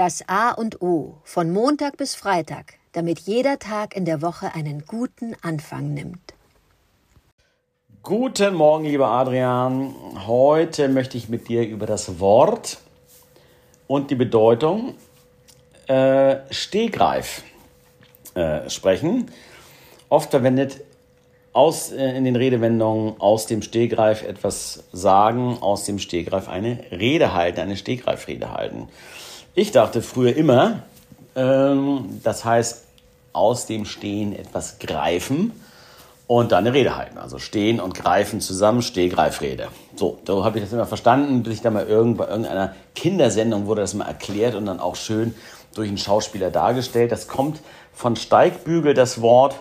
Das A und O von Montag bis Freitag, damit jeder Tag in der Woche einen guten Anfang nimmt. Guten Morgen, lieber Adrian. Heute möchte ich mit dir über das Wort und die Bedeutung äh, Stehgreif äh, sprechen. Oft verwendet aus, äh, in den Redewendungen aus dem Stehgreif etwas sagen, aus dem Stehgreif eine Rede halten, eine Stehgreifrede halten. Ich dachte früher immer, ähm, das heißt aus dem Stehen etwas greifen und dann eine Rede halten. Also stehen und greifen zusammen, Stehgreifrede. So, so habe ich das immer verstanden, bis ich dann mal irgend, bei irgendeiner Kindersendung wurde das mal erklärt und dann auch schön durch einen Schauspieler dargestellt. Das kommt von Steigbügel, das Wort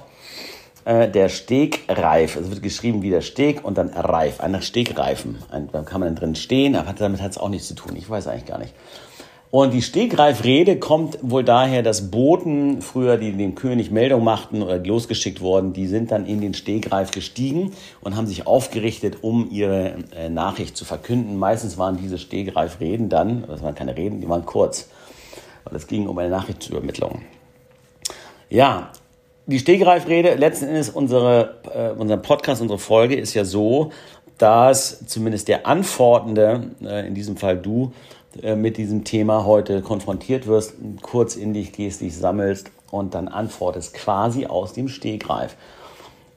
äh, der Stegreif. Also wird geschrieben wie der Steg und dann Reif, ein Stegreifen. Da kann man dann drin stehen, aber damit hat es auch nichts zu tun. Ich weiß eigentlich gar nicht. Und die Stegreifrede kommt wohl daher, dass Boten früher, die dem König Meldung machten oder losgeschickt wurden, die sind dann in den Stegreif gestiegen und haben sich aufgerichtet, um ihre äh, Nachricht zu verkünden. Meistens waren diese Stegreifreden dann, das waren keine Reden, die waren kurz, weil es ging um eine Nachrichtsübermittlung. Ja, die Stegreifrede, letzten Endes unsere, äh, unser Podcast, unsere Folge ist ja so, dass zumindest der Antwortende, äh, in diesem Fall du, äh, mit diesem Thema heute konfrontiert wirst, kurz in dich gehst, dich sammelst und dann antwortest quasi aus dem Stehgreif.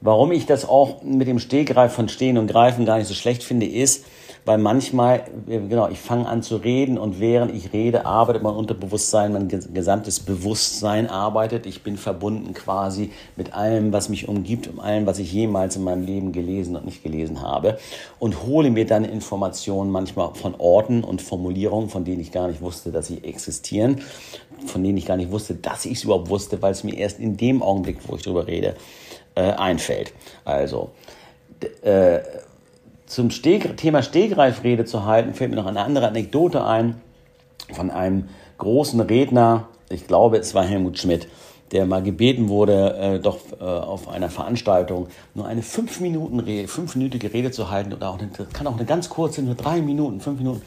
Warum ich das auch mit dem Stehgreif von Stehen und Greifen gar nicht so schlecht finde, ist, weil manchmal, genau, ich fange an zu reden und während ich rede, arbeitet mein Unterbewusstsein, mein gesamtes Bewusstsein arbeitet. Ich bin verbunden quasi mit allem, was mich umgibt, und allem, was ich jemals in meinem Leben gelesen und nicht gelesen habe und hole mir dann Informationen manchmal von Orten und Formulierungen, von denen ich gar nicht wusste, dass sie existieren, von denen ich gar nicht wusste, dass ich es überhaupt wusste, weil es mir erst in dem Augenblick, wo ich darüber rede, äh, einfällt. Also, äh, zum Steg Thema Stegreifrede zu halten, fällt mir noch eine andere Anekdote ein von einem großen Redner, ich glaube es war Helmut Schmidt, der mal gebeten wurde, äh, doch äh, auf einer Veranstaltung nur eine fünf Minuten Rede, fünfminütige Rede zu halten oder auch eine, kann auch eine ganz kurze, nur drei Minuten, fünf Minuten.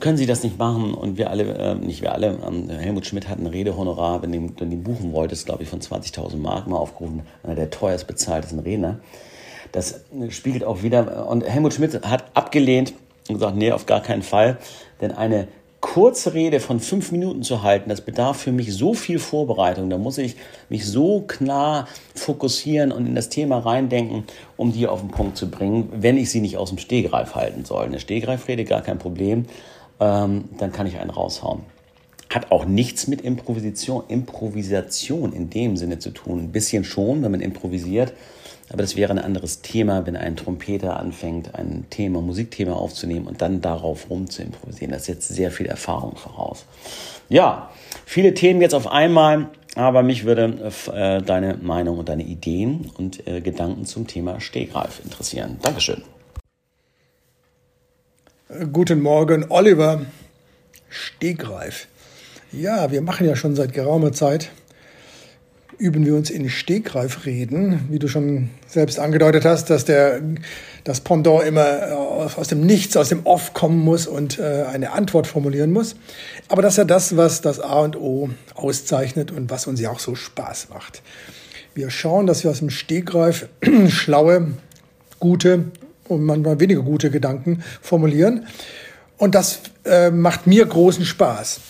Können Sie das nicht machen? Und wir alle, äh, nicht wir alle, ähm, Helmut Schmidt hat ein Redehonorar, wenn du ihn buchen wolltest, glaube ich, von 20.000 Mark mal aufgerufen, einer der teuerst bezahltesten Redner. Das spiegelt auch wieder, und Helmut Schmidt hat abgelehnt und gesagt, nee, auf gar keinen Fall, denn eine kurze Rede von fünf Minuten zu halten, das bedarf für mich so viel Vorbereitung. Da muss ich mich so klar fokussieren und in das Thema reindenken, um die auf den Punkt zu bringen, wenn ich sie nicht aus dem Stehgreif halten soll. Eine Stehgreifrede, gar kein Problem. Ähm, dann kann ich einen raushauen. Hat auch nichts mit Improvisation, Improvisation in dem Sinne zu tun. Ein bisschen schon, wenn man improvisiert. Aber das wäre ein anderes Thema, wenn ein Trompeter anfängt, ein Thema, Musikthema aufzunehmen und dann darauf rum zu improvisieren. Das setzt sehr viel Erfahrung voraus. Ja, viele Themen jetzt auf einmal, aber mich würde äh, deine Meinung und deine Ideen und äh, Gedanken zum Thema Stehgreif interessieren. Dankeschön. Guten Morgen, Oliver. Stehgreif. Ja, wir machen ja schon seit geraumer Zeit üben wir uns in Stegreifreden, wie du schon selbst angedeutet hast, dass der, das Pendant immer aus dem Nichts, aus dem Off kommen muss und äh, eine Antwort formulieren muss. Aber das ist ja das, was das A und O auszeichnet und was uns ja auch so Spaß macht. Wir schauen, dass wir aus dem Stegreif schlaue, gute und manchmal weniger gute Gedanken formulieren. Und das äh, macht mir großen Spaß.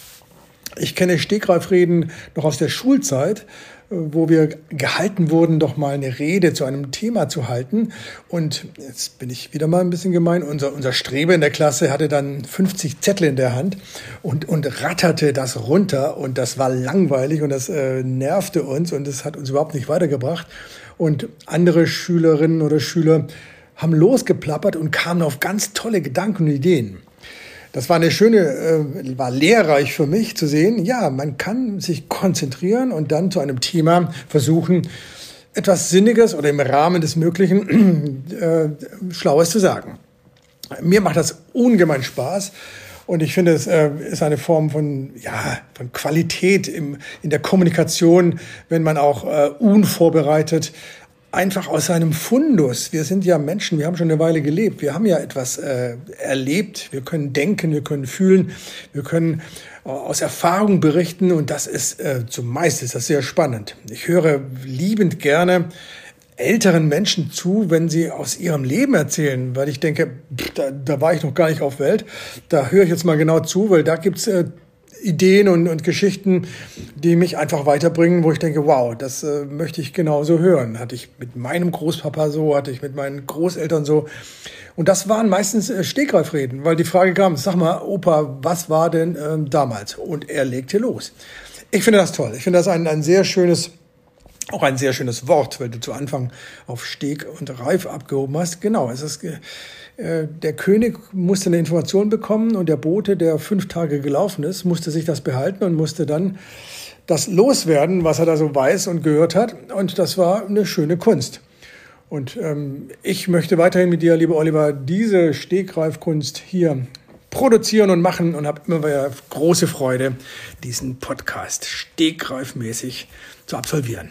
Ich kenne Stegreifreden noch aus der Schulzeit, wo wir gehalten wurden, doch mal eine Rede zu einem Thema zu halten. Und jetzt bin ich wieder mal ein bisschen gemein. Unser, unser Strebe in der Klasse hatte dann 50 Zettel in der Hand und, und ratterte das runter. Und das war langweilig und das äh, nervte uns und das hat uns überhaupt nicht weitergebracht. Und andere Schülerinnen oder Schüler haben losgeplappert und kamen auf ganz tolle Gedanken und Ideen. Das war eine schöne, äh, war lehrreich für mich zu sehen, ja, man kann sich konzentrieren und dann zu einem Thema versuchen, etwas Sinniges oder im Rahmen des Möglichen äh, Schlaues zu sagen. Mir macht das ungemein Spaß. Und ich finde, es äh, ist eine Form von, ja, von Qualität im, in der Kommunikation, wenn man auch äh, unvorbereitet einfach aus seinem Fundus. Wir sind ja Menschen, wir haben schon eine Weile gelebt, wir haben ja etwas äh, erlebt, wir können denken, wir können fühlen, wir können äh, aus Erfahrung berichten und das ist äh, zumeist ist das sehr spannend. Ich höre liebend gerne älteren Menschen zu, wenn sie aus ihrem Leben erzählen, weil ich denke, da, da war ich noch gar nicht auf Welt. Da höre ich jetzt mal genau zu, weil da gibt's äh, Ideen und, und Geschichten, die mich einfach weiterbringen, wo ich denke, wow, das äh, möchte ich genauso hören. Hatte ich mit meinem Großpapa so, hatte ich mit meinen Großeltern so. Und das waren meistens äh, Stegreifreden, weil die Frage kam, sag mal, Opa, was war denn äh, damals? Und er legte los. Ich finde das toll. Ich finde das ein, ein sehr schönes auch ein sehr schönes Wort, weil du zu Anfang auf Steg und Reif abgehoben hast. Genau, es ist, äh, der König musste eine Information bekommen und der Bote, der fünf Tage gelaufen ist, musste sich das behalten und musste dann das loswerden, was er da so weiß und gehört hat. Und das war eine schöne Kunst. Und ähm, ich möchte weiterhin mit dir, lieber Oliver, diese Stegreifkunst hier produzieren und machen und habe immer wieder große Freude, diesen Podcast stegreifmäßig zu absolvieren.